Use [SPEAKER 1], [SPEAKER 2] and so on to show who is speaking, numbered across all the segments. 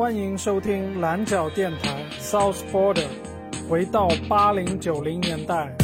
[SPEAKER 1] 欢迎收听蓝角电台 South Border，回到八零九零年代。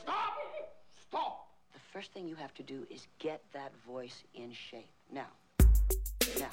[SPEAKER 1] Stop! Stop!
[SPEAKER 2] The first thing you have to do is get that voice in shape. Now. Now.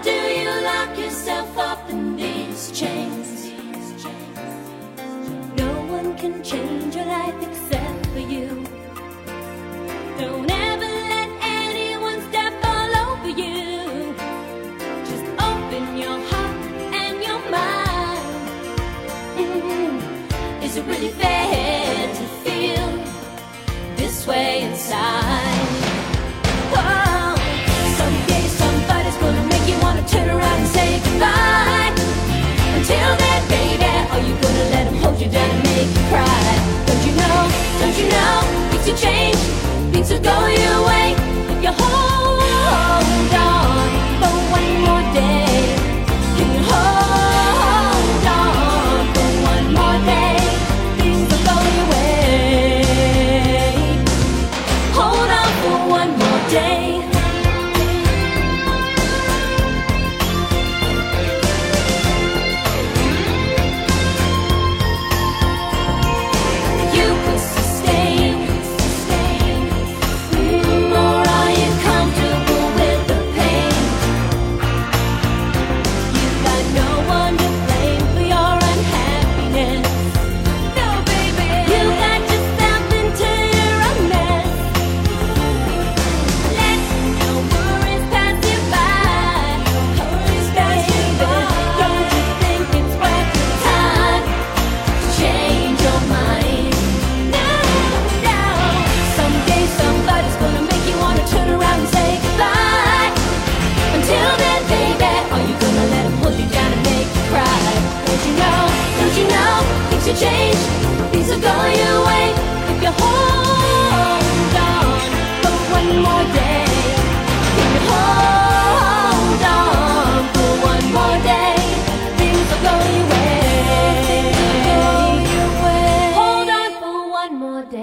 [SPEAKER 3] Do you lock yourself up in these chains?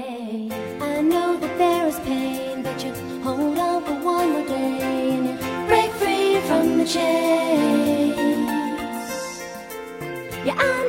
[SPEAKER 3] I know that there is pain, but you hold on for one more day and you
[SPEAKER 4] break free from the chains. Yeah, I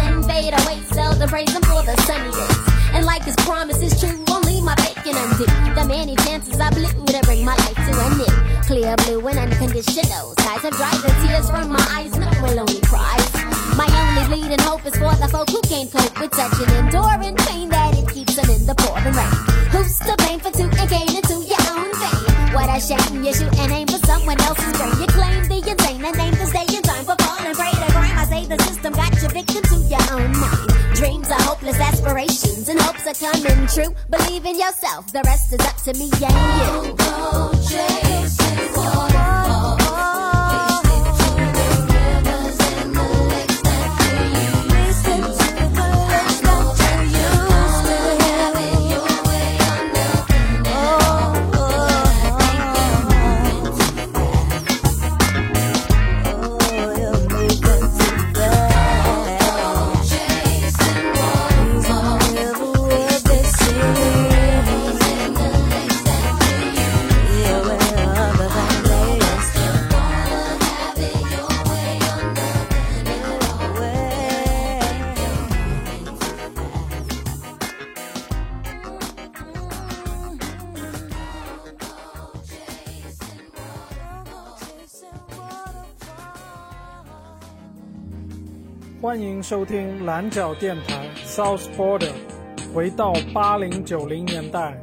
[SPEAKER 4] Ten fade away, praise him for the sunny days. And like his promise is true, only my bacon undo. The many chances I blew to bring my life to an end. Clear blue and unconditional skies have dried the tears from my eyes, no will only cries. My only bleeding hope is for the folk who can't cope with such an enduring pain that it keeps them in the pouring rain. Who's to blame for two and gain into your own vein? What a shame you shoot and aim for someone else's brain. You coming true. Believe in yourself, the rest is up to me and you.
[SPEAKER 5] 收听蓝角电台 South Border，回到八零九零年代。